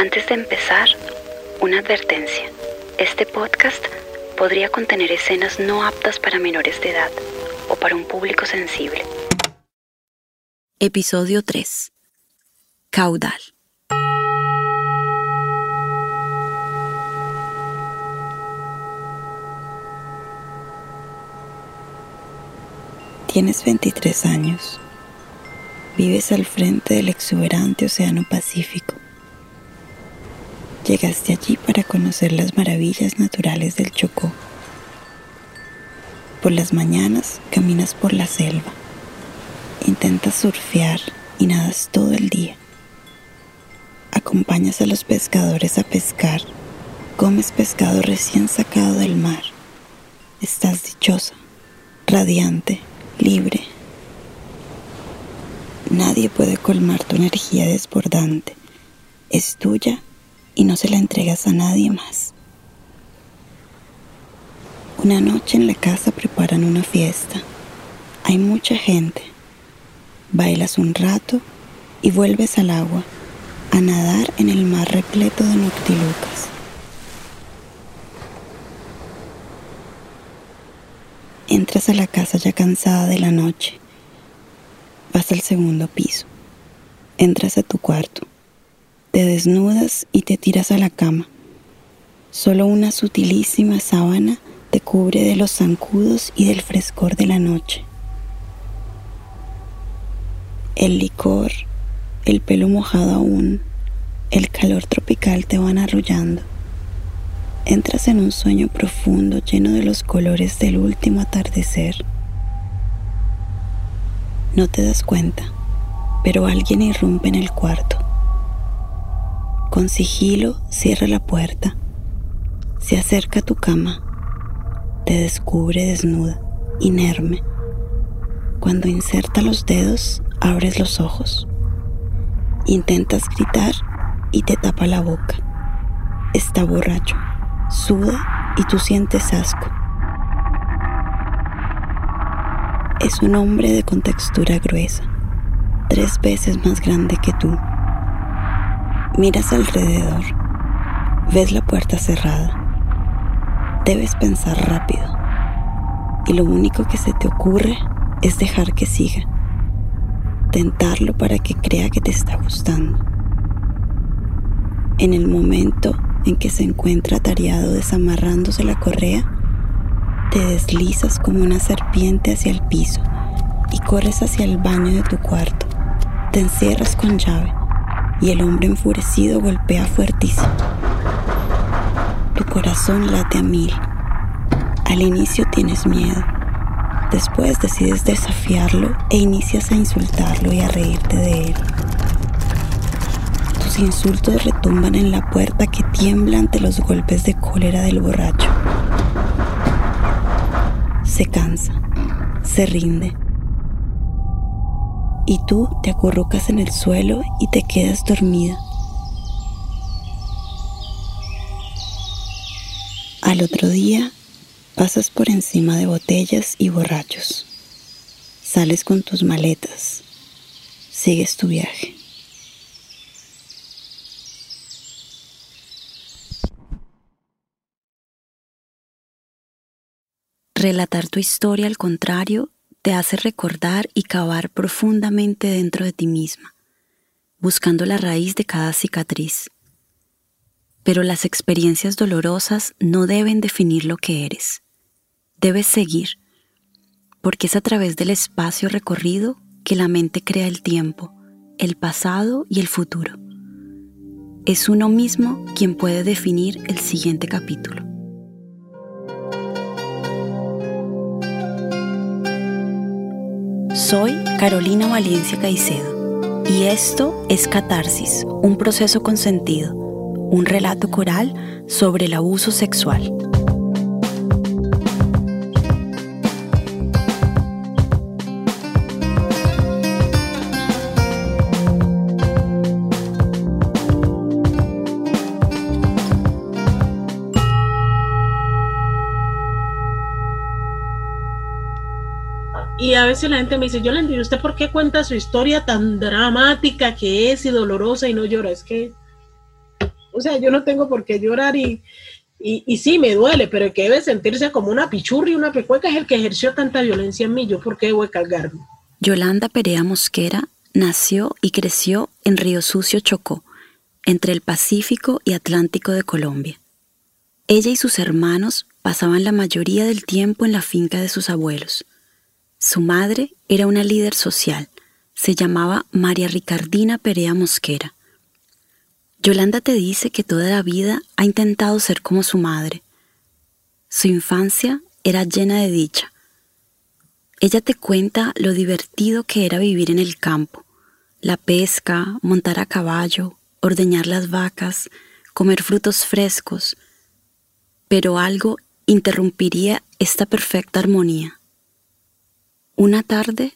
Antes de empezar, una advertencia. Este podcast podría contener escenas no aptas para menores de edad o para un público sensible. Episodio 3. Caudal. Tienes 23 años. Vives al frente del exuberante Océano Pacífico. Llegaste allí para conocer las maravillas naturales del Chocó. Por las mañanas caminas por la selva. Intentas surfear y nadas todo el día. Acompañas a los pescadores a pescar. Comes pescado recién sacado del mar. Estás dichosa, radiante libre. Nadie puede colmar tu energía desbordante. Es tuya y no se la entregas a nadie más. Una noche en la casa preparan una fiesta. Hay mucha gente. Bailas un rato y vuelves al agua a nadar en el mar repleto de noctilucas. Entras a la casa ya cansada de la noche. Vas al segundo piso. Entras a tu cuarto. Te desnudas y te tiras a la cama. Solo una sutilísima sábana te cubre de los zancudos y del frescor de la noche. El licor, el pelo mojado aún, el calor tropical te van arrullando. Entras en un sueño profundo lleno de los colores del último atardecer. No te das cuenta, pero alguien irrumpe en el cuarto. Con sigilo cierra la puerta, se acerca a tu cama, te descubre desnuda, inerme. Cuando inserta los dedos, abres los ojos. Intentas gritar y te tapa la boca. Está borracho suda y tú sientes asco. Es un hombre de contextura gruesa, tres veces más grande que tú. Miras alrededor, ves la puerta cerrada. Debes pensar rápido y lo único que se te ocurre es dejar que siga, tentarlo para que crea que te está gustando. En el momento en que se encuentra atareado desamarrándose la correa, te deslizas como una serpiente hacia el piso y corres hacia el baño de tu cuarto. Te encierras con llave y el hombre enfurecido golpea fuertísimo. Tu corazón late a mil. Al inicio tienes miedo. Después decides desafiarlo e inicias a insultarlo y a reírte de él insultos retumban en la puerta que tiembla ante los golpes de cólera del borracho. Se cansa, se rinde. Y tú te acurrucas en el suelo y te quedas dormida. Al otro día pasas por encima de botellas y borrachos. Sales con tus maletas. Sigues tu viaje. Relatar tu historia, al contrario, te hace recordar y cavar profundamente dentro de ti misma, buscando la raíz de cada cicatriz. Pero las experiencias dolorosas no deben definir lo que eres. Debes seguir, porque es a través del espacio recorrido que la mente crea el tiempo, el pasado y el futuro. Es uno mismo quien puede definir el siguiente capítulo. Soy Carolina Valencia Caicedo y esto es Catarsis, un proceso con sentido, un relato coral sobre el abuso sexual. A veces la gente me dice, yo le entiendo, ¿usted por qué cuenta su historia tan dramática que es y dolorosa y no llora? Es que o sea, yo no tengo por qué llorar y, y, sí, me duele, pero el que debe sentirse como una pichurri, una pecueca es el que ejerció tanta violencia en mí, yo por qué debo cargarme. Yolanda Perea Mosquera nació y creció en Río Sucio, Chocó, entre el Pacífico y Atlántico de Colombia. Ella y sus hermanos pasaban la mayoría del tiempo en la finca de sus abuelos. Su madre era una líder social, se llamaba María Ricardina Perea Mosquera. Yolanda te dice que toda la vida ha intentado ser como su madre. Su infancia era llena de dicha. Ella te cuenta lo divertido que era vivir en el campo, la pesca, montar a caballo, ordeñar las vacas, comer frutos frescos, pero algo interrumpiría esta perfecta armonía. Una tarde,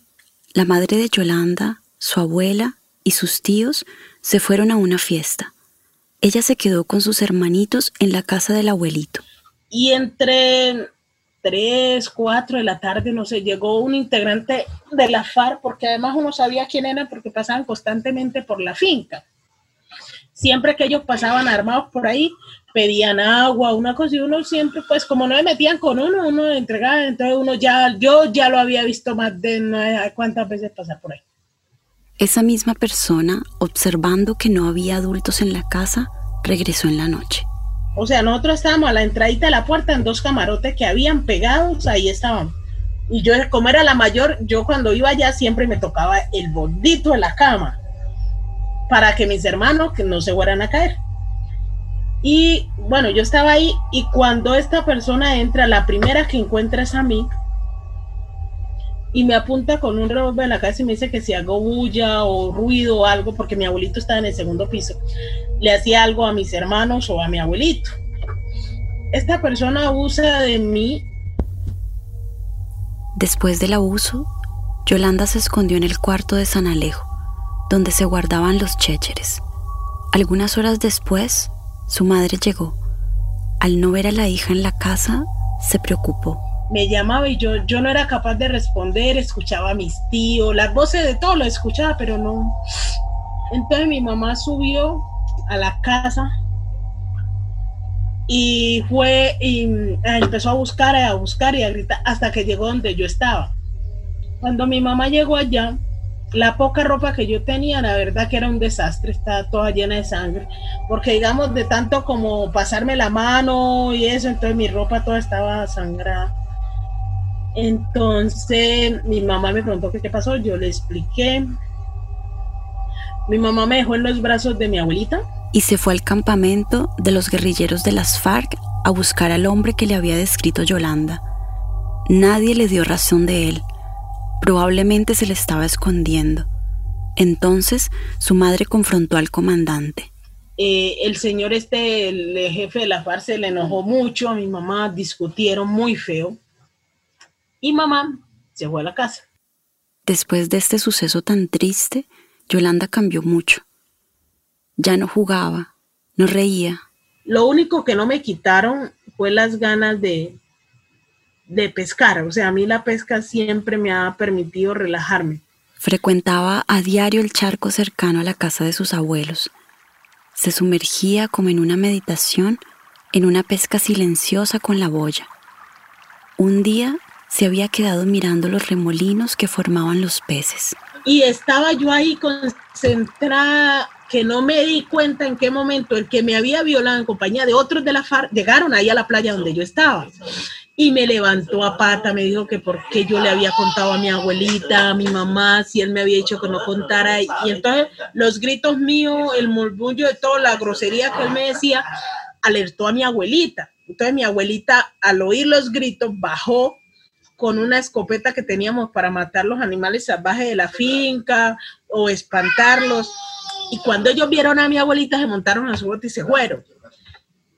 la madre de Yolanda, su abuela y sus tíos se fueron a una fiesta. Ella se quedó con sus hermanitos en la casa del abuelito. Y entre 3, 4 de la tarde, no sé, llegó un integrante de la FARC, porque además uno sabía quién era porque pasaban constantemente por la finca. Siempre que ellos pasaban armados por ahí, pedían agua, una cosa, y uno siempre, pues como no le metían con uno, uno entregaba, entonces uno ya, yo ya lo había visto más de no sé cuántas veces pasar por ahí. Esa misma persona, observando que no había adultos en la casa, regresó en la noche. O sea, nosotros estábamos a la entradita de la puerta en dos camarotes que habían pegados, ahí estaban. Y yo, como era la mayor, yo cuando iba allá siempre me tocaba el bordito de la cama para que mis hermanos que no se fueran a caer. Y bueno, yo estaba ahí y cuando esta persona entra, la primera que encuentra es a mí, y me apunta con un revólver en la cabeza y me dice que si hago bulla o ruido o algo, porque mi abuelito estaba en el segundo piso, le hacía algo a mis hermanos o a mi abuelito. Esta persona abusa de mí. Después del abuso, Yolanda se escondió en el cuarto de San Alejo, donde se guardaban los chécheres. Algunas horas después, su madre llegó. Al no ver a la hija en la casa, se preocupó me llamaba y yo, yo no era capaz de responder, escuchaba a mis tíos, las voces de todos lo escuchaba, pero no. Entonces mi mamá subió a la casa y fue y ah, empezó a buscar, a buscar y a gritar hasta que llegó donde yo estaba. Cuando mi mamá llegó allá, la poca ropa que yo tenía, la verdad que era un desastre, estaba toda llena de sangre, porque digamos de tanto como pasarme la mano y eso, entonces mi ropa toda estaba sangrada. Entonces mi mamá me preguntó qué pasó, yo le expliqué. Mi mamá me dejó en los brazos de mi abuelita. Y se fue al campamento de los guerrilleros de las FARC a buscar al hombre que le había descrito Yolanda. Nadie le dio razón de él. Probablemente se le estaba escondiendo. Entonces su madre confrontó al comandante. Eh, el señor este, el jefe de la FARC, se le enojó mucho a mi mamá, discutieron muy feo y mamá se fue a la casa. Después de este suceso tan triste, Yolanda cambió mucho. Ya no jugaba, no reía. Lo único que no me quitaron fue las ganas de, de pescar. O sea, a mí la pesca siempre me ha permitido relajarme. Frecuentaba a diario el charco cercano a la casa de sus abuelos. Se sumergía como en una meditación en una pesca silenciosa con la boya. Un día se había quedado mirando los remolinos que formaban los peces. Y estaba yo ahí concentrada, que no me di cuenta en qué momento el que me había violado en compañía de otros de la FARC llegaron ahí a la playa donde yo estaba. Y me levantó a pata, me dijo que por qué yo le había contado a mi abuelita, a mi mamá, si él me había dicho que no contara. Y entonces los gritos míos, el murmullo de todo, la grosería que él me decía, alertó a mi abuelita. Entonces mi abuelita, al oír los gritos, bajó con una escopeta que teníamos para matar los animales salvajes de la finca o espantarlos. Y cuando ellos vieron a mi abuelita, se montaron a su bote y se fueron.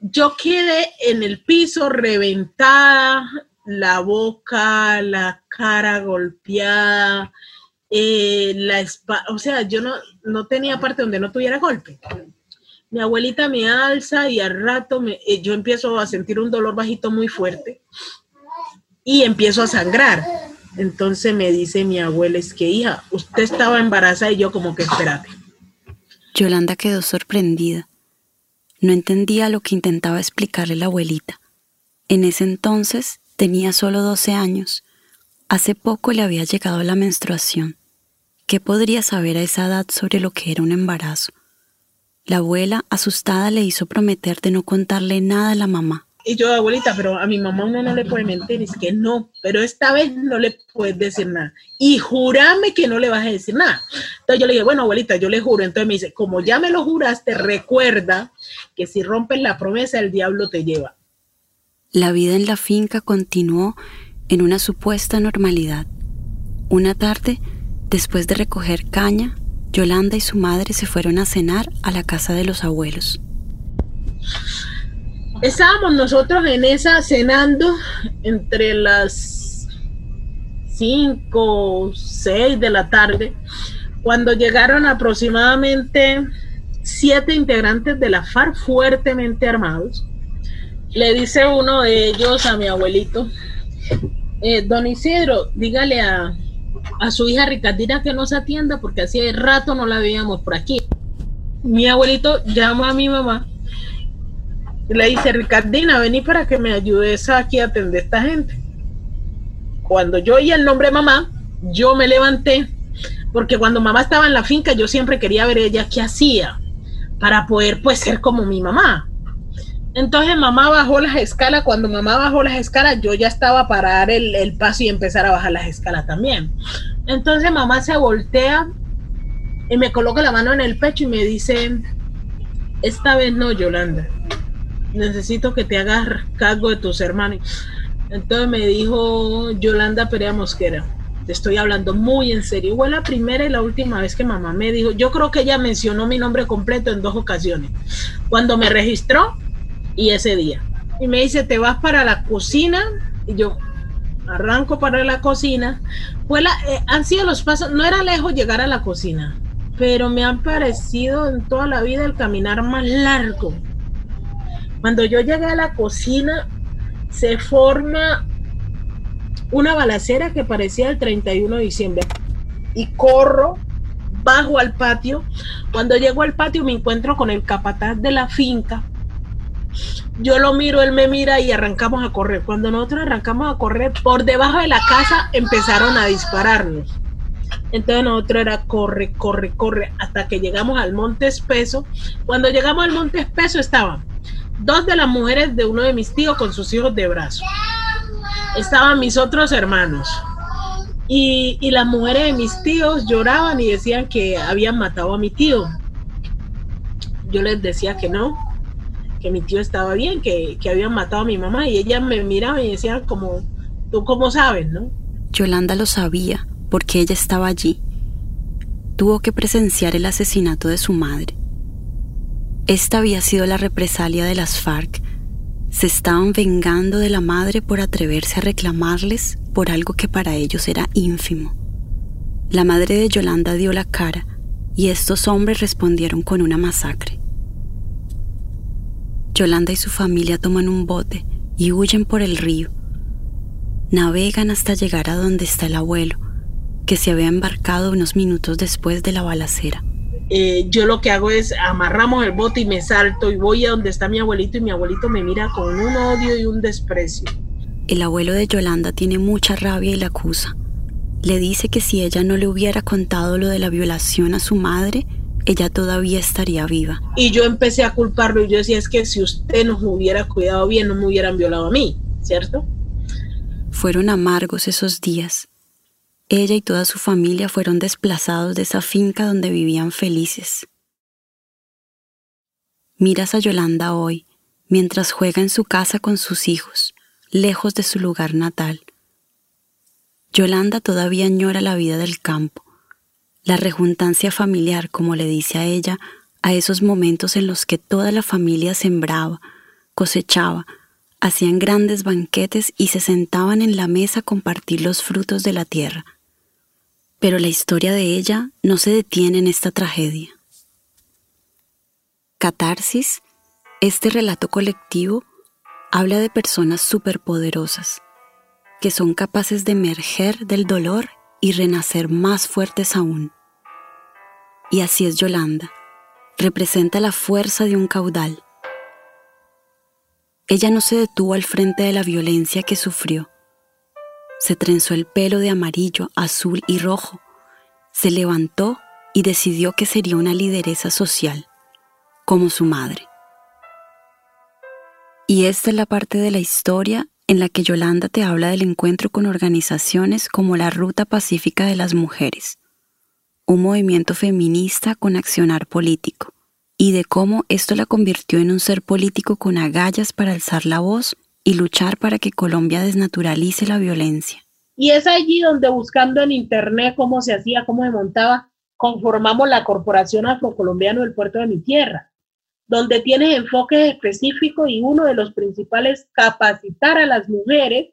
Yo quedé en el piso reventada, la boca, la cara golpeada, eh, la o sea, yo no, no tenía parte donde no tuviera golpe. Mi abuelita me alza y al rato me, eh, yo empiezo a sentir un dolor bajito muy fuerte y empiezo a sangrar. Entonces me dice mi abuela, es que hija, usted estaba embarazada y yo como que espérate. Yolanda quedó sorprendida. No entendía lo que intentaba explicarle la abuelita. En ese entonces tenía solo 12 años. Hace poco le había llegado la menstruación. ¿Qué podría saber a esa edad sobre lo que era un embarazo? La abuela, asustada, le hizo prometer de no contarle nada a la mamá. Y yo, abuelita, pero a mi mamá uno no le puede mentir. Es que no, pero esta vez no le puedes decir nada. Y jurame que no le vas a decir nada. Entonces yo le dije, bueno, abuelita, yo le juro. Entonces me dice, como ya me lo juraste, recuerda que si rompes la promesa, el diablo te lleva. La vida en la finca continuó en una supuesta normalidad. Una tarde, después de recoger caña, Yolanda y su madre se fueron a cenar a la casa de los abuelos. Estábamos nosotros en esa cenando entre las 5 6 de la tarde, cuando llegaron aproximadamente siete integrantes de la FARC fuertemente armados. Le dice uno de ellos a mi abuelito, eh, don Isidro, dígale a, a su hija Ricardina que nos atienda porque hace rato no la veíamos por aquí. Mi abuelito llama a mi mamá le dice, Ricardina, vení para que me ayudes aquí a atender a esta gente. Cuando yo oí el nombre mamá, yo me levanté porque cuando mamá estaba en la finca yo siempre quería ver ella qué hacía para poder pues ser como mi mamá. Entonces mamá bajó las escalas. Cuando mamá bajó las escalas, yo ya estaba para dar el, paso y empezar a bajar las escalas también. Entonces mamá se voltea y me coloca la mano en el pecho y me dice, esta vez no, Yolanda. Necesito que te hagas cargo de tus hermanos. Entonces me dijo Yolanda Perea Mosquera. Te estoy hablando muy en serio. Fue la primera y la última vez que mamá me dijo. Yo creo que ella mencionó mi nombre completo en dos ocasiones. Cuando me registró y ese día. Y me dice, te vas para la cocina. Y yo arranco para la cocina. Fue la, eh, han sido los pasos, no era lejos llegar a la cocina, pero me han parecido en toda la vida el caminar más largo. Cuando yo llegué a la cocina, se forma una balacera que parecía el 31 de diciembre. Y corro bajo al patio. Cuando llego al patio me encuentro con el capataz de la finca yo lo miro, él me mira y arrancamos a correr. Cuando nosotros arrancamos a correr, por debajo de la casa empezaron a dispararnos. Entonces nosotros era corre, corre, corre, hasta que llegamos al Monte Espeso. Cuando llegamos al Monte Espeso estaban dos de las mujeres de uno de mis tíos con sus hijos de brazo. Estaban mis otros hermanos. Y, y las mujeres de mis tíos lloraban y decían que habían matado a mi tío. Yo les decía que no, que mi tío estaba bien, que, que habían matado a mi mamá y ella me miraba y decía como, tú cómo sabes, ¿no? Yolanda lo sabía porque ella estaba allí. Tuvo que presenciar el asesinato de su madre. Esta había sido la represalia de las FARC. Se estaban vengando de la madre por atreverse a reclamarles por algo que para ellos era ínfimo. La madre de Yolanda dio la cara y estos hombres respondieron con una masacre. Yolanda y su familia toman un bote y huyen por el río. Navegan hasta llegar a donde está el abuelo, que se había embarcado unos minutos después de la balacera. Eh, yo lo que hago es amarramos el bote y me salto y voy a donde está mi abuelito y mi abuelito me mira con un odio y un desprecio. El abuelo de Yolanda tiene mucha rabia y la acusa. Le dice que si ella no le hubiera contado lo de la violación a su madre, ella todavía estaría viva. Y yo empecé a culparlo y yo decía, es que si usted nos hubiera cuidado bien, no me hubieran violado a mí, ¿cierto? Fueron amargos esos días. Ella y toda su familia fueron desplazados de esa finca donde vivían felices. Miras a Yolanda hoy, mientras juega en su casa con sus hijos, lejos de su lugar natal. Yolanda todavía añora la vida del campo la rejuntancia familiar, como le dice a ella, a esos momentos en los que toda la familia sembraba, cosechaba, hacían grandes banquetes y se sentaban en la mesa a compartir los frutos de la tierra. Pero la historia de ella no se detiene en esta tragedia. Catarsis, este relato colectivo, habla de personas superpoderosas, que son capaces de emerger del dolor y renacer más fuertes aún. Y así es Yolanda. Representa la fuerza de un caudal, Ella no se detuvo al frente de la violencia que sufrió. Se trenzó el pelo de amarillo, azul y rojo. Se levantó y decidió que sería una lideresa social, como su madre. Y esta es la parte de la historia en la que Yolanda te habla del encuentro con organizaciones como la Ruta Pacífica de las Mujeres, un movimiento feminista con accionar político, y de cómo esto la convirtió en un ser político con agallas para alzar la voz y luchar para que Colombia desnaturalice la violencia. Y es allí donde buscando en internet cómo se hacía, cómo se montaba, conformamos la Corporación Afrocolombiana del Puerto de mi Tierra, donde tiene enfoques específicos y uno de los principales, capacitar a las mujeres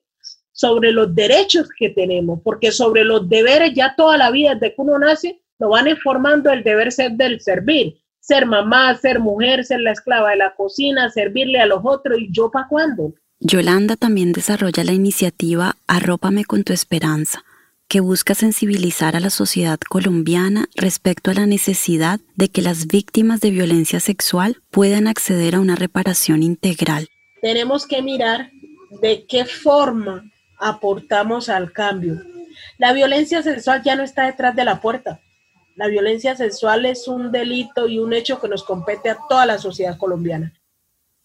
sobre los derechos que tenemos, porque sobre los deberes ya toda la vida desde que uno nace lo van informando el deber ser del servir, ser mamá, ser mujer, ser la esclava de la cocina, servirle a los otros y yo para cuándo. Yolanda también desarrolla la iniciativa Arrópame con tu esperanza, que busca sensibilizar a la sociedad colombiana respecto a la necesidad de que las víctimas de violencia sexual puedan acceder a una reparación integral. Tenemos que mirar de qué forma aportamos al cambio. La violencia sexual ya no está detrás de la puerta. La violencia sexual es un delito y un hecho que nos compete a toda la sociedad colombiana.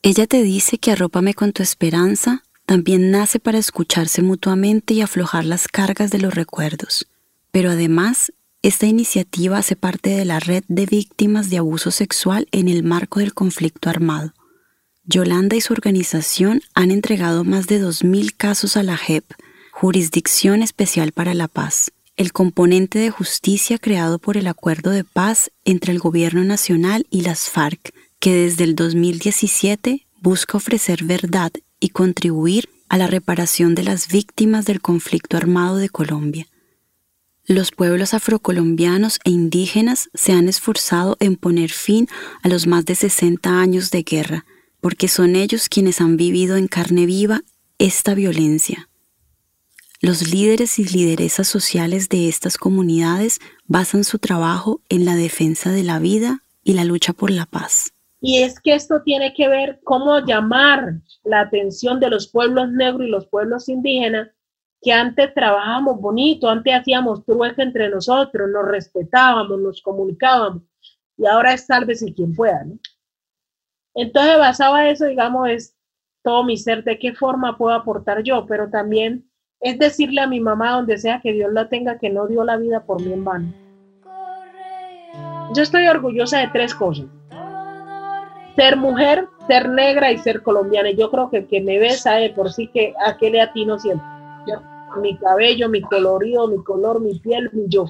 Ella te dice que arrópame con tu esperanza también nace para escucharse mutuamente y aflojar las cargas de los recuerdos. Pero además, esta iniciativa hace parte de la red de víctimas de abuso sexual en el marco del conflicto armado. Yolanda y su organización han entregado más de 2.000 casos a la JEP, Jurisdicción Especial para la Paz, el componente de justicia creado por el Acuerdo de Paz entre el Gobierno Nacional y las FARC, que desde el 2017 busca ofrecer verdad y contribuir a la reparación de las víctimas del conflicto armado de Colombia. Los pueblos afrocolombianos e indígenas se han esforzado en poner fin a los más de 60 años de guerra, porque son ellos quienes han vivido en carne viva esta violencia. Los líderes y lideresas sociales de estas comunidades basan su trabajo en la defensa de la vida y la lucha por la paz. Y es que esto tiene que ver cómo llamar la atención de los pueblos negros y los pueblos indígenas, que antes trabajábamos bonito, antes hacíamos trueque entre nosotros, nos respetábamos, nos comunicábamos, y ahora es sálvese quien pueda, ¿no? Entonces, basado en eso, digamos, es todo mi ser, de qué forma puedo aportar yo, pero también es decirle a mi mamá, donde sea que Dios la tenga, que no dio la vida por mí en vano. Yo estoy orgullosa de tres cosas ser mujer, ser negra y ser colombiana. Yo creo que que me ve sabe por sí que a qué le atino siempre. mi cabello, mi colorido, mi color, mi piel, mi yo.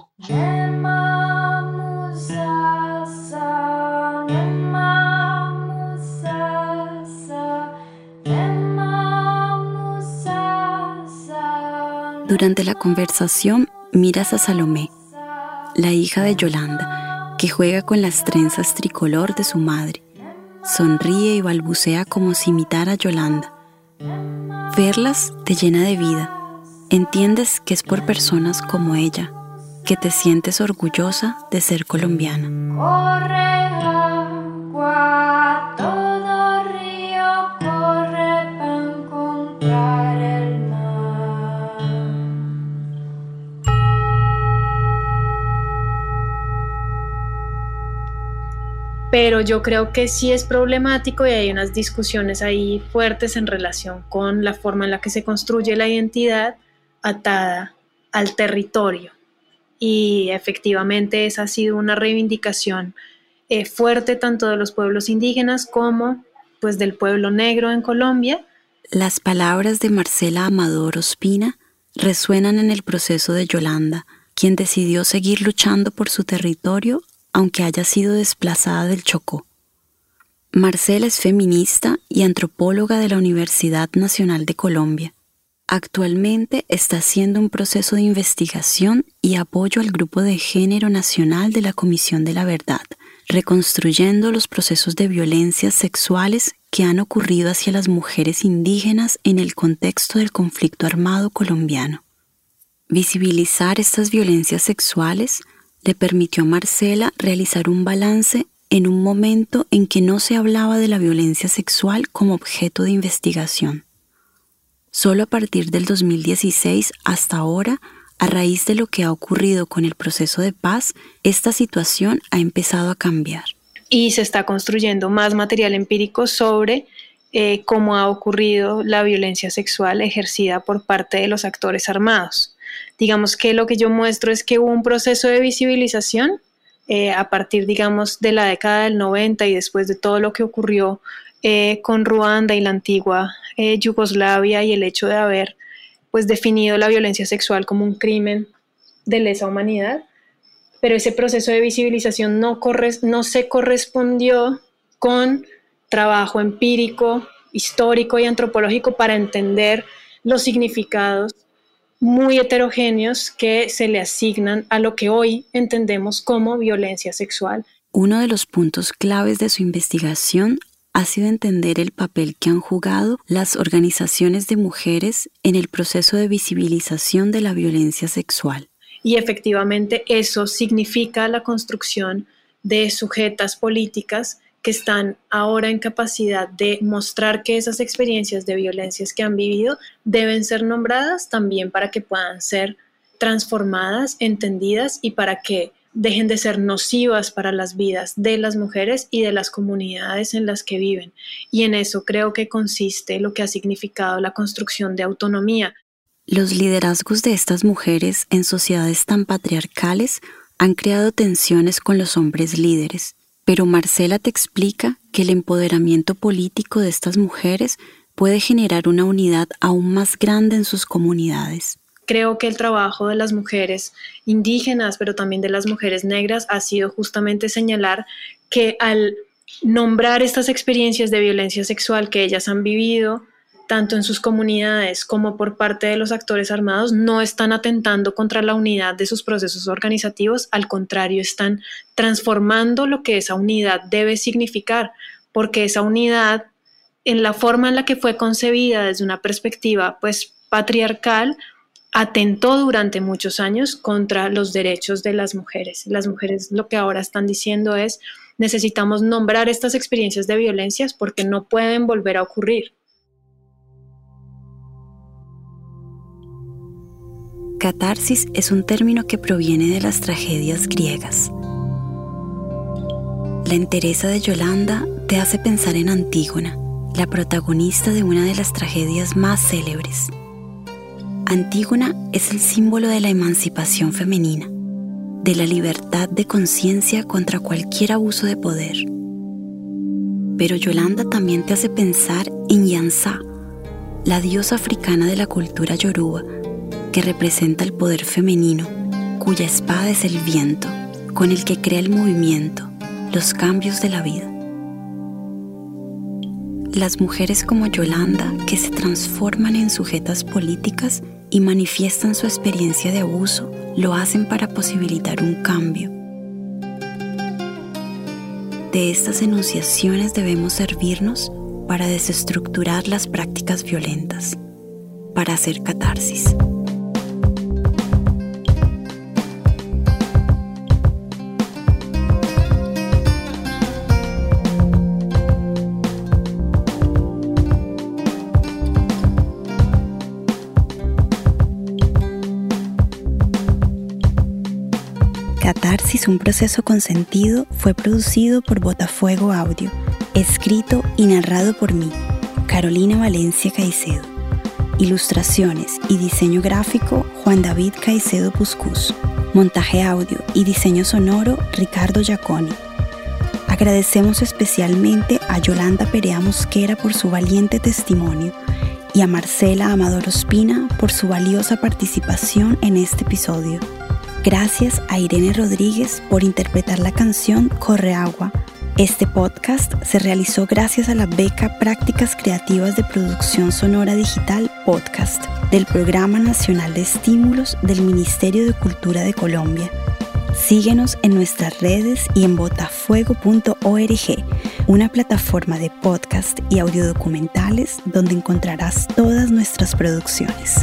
Durante la conversación miras a Salomé, la hija de Yolanda, que juega con las trenzas tricolor de su madre sonríe y balbucea como si imitara a Yolanda. Verlas te llena de vida. Entiendes que es por personas como ella que te sientes orgullosa de ser colombiana. Pero yo creo que sí es problemático y hay unas discusiones ahí fuertes en relación con la forma en la que se construye la identidad atada al territorio. Y efectivamente esa ha sido una reivindicación eh, fuerte tanto de los pueblos indígenas como pues del pueblo negro en Colombia. Las palabras de Marcela Amador Ospina resuenan en el proceso de Yolanda, quien decidió seguir luchando por su territorio aunque haya sido desplazada del Chocó. Marcela es feminista y antropóloga de la Universidad Nacional de Colombia. Actualmente está haciendo un proceso de investigación y apoyo al Grupo de Género Nacional de la Comisión de la Verdad, reconstruyendo los procesos de violencias sexuales que han ocurrido hacia las mujeres indígenas en el contexto del conflicto armado colombiano. Visibilizar estas violencias sexuales le permitió a Marcela realizar un balance en un momento en que no se hablaba de la violencia sexual como objeto de investigación. Solo a partir del 2016 hasta ahora, a raíz de lo que ha ocurrido con el proceso de paz, esta situación ha empezado a cambiar. Y se está construyendo más material empírico sobre eh, cómo ha ocurrido la violencia sexual ejercida por parte de los actores armados. Digamos que lo que yo muestro es que hubo un proceso de visibilización eh, a partir, digamos, de la década del 90 y después de todo lo que ocurrió eh, con Ruanda y la antigua Yugoslavia y el hecho de haber pues definido la violencia sexual como un crimen de lesa humanidad, pero ese proceso de visibilización no, no se correspondió con trabajo empírico, histórico y antropológico para entender los significados muy heterogéneos que se le asignan a lo que hoy entendemos como violencia sexual. Uno de los puntos claves de su investigación ha sido entender el papel que han jugado las organizaciones de mujeres en el proceso de visibilización de la violencia sexual. Y efectivamente eso significa la construcción de sujetas políticas que están ahora en capacidad de mostrar que esas experiencias de violencias que han vivido deben ser nombradas también para que puedan ser transformadas, entendidas y para que dejen de ser nocivas para las vidas de las mujeres y de las comunidades en las que viven. Y en eso creo que consiste lo que ha significado la construcción de autonomía. Los liderazgos de estas mujeres en sociedades tan patriarcales han creado tensiones con los hombres líderes pero Marcela te explica que el empoderamiento político de estas mujeres puede generar una unidad aún más grande en sus comunidades. Creo que el trabajo de las mujeres indígenas, pero también de las mujeres negras, ha sido justamente señalar que al nombrar estas experiencias de violencia sexual que ellas han vivido, tanto en sus comunidades como por parte de los actores armados, no están atentando contra la unidad de sus procesos organizativos, al contrario, están transformando lo que esa unidad debe significar, porque esa unidad, en la forma en la que fue concebida desde una perspectiva pues patriarcal, atentó durante muchos años contra los derechos de las mujeres. Las mujeres lo que ahora están diciendo es necesitamos nombrar estas experiencias de violencias porque no pueden volver a ocurrir. Catarsis es un término que proviene de las tragedias griegas. La entereza de Yolanda te hace pensar en Antígona, la protagonista de una de las tragedias más célebres. Antígona es el símbolo de la emancipación femenina, de la libertad de conciencia contra cualquier abuso de poder. Pero Yolanda también te hace pensar en Yansá, la diosa africana de la cultura yoruba, que representa el poder femenino, cuya espada es el viento, con el que crea el movimiento, los cambios de la vida. Las mujeres como Yolanda, que se transforman en sujetas políticas y manifiestan su experiencia de abuso, lo hacen para posibilitar un cambio. De estas enunciaciones debemos servirnos para desestructurar las prácticas violentas, para hacer catarsis. Un proceso consentido, fue producido por Botafuego Audio, escrito y narrado por mí, Carolina Valencia Caicedo. Ilustraciones y diseño gráfico, Juan David Caicedo Puscus. Montaje audio y diseño sonoro, Ricardo Giaconi. Agradecemos especialmente a Yolanda Perea Mosquera por su valiente testimonio y a Marcela Amador Ospina por su valiosa participación en este episodio. Gracias a Irene Rodríguez por interpretar la canción Corre Agua. Este podcast se realizó gracias a la beca Prácticas Creativas de Producción Sonora Digital Podcast del Programa Nacional de Estímulos del Ministerio de Cultura de Colombia. Síguenos en nuestras redes y en botafuego.org, una plataforma de podcast y audiodocumentales donde encontrarás todas nuestras producciones.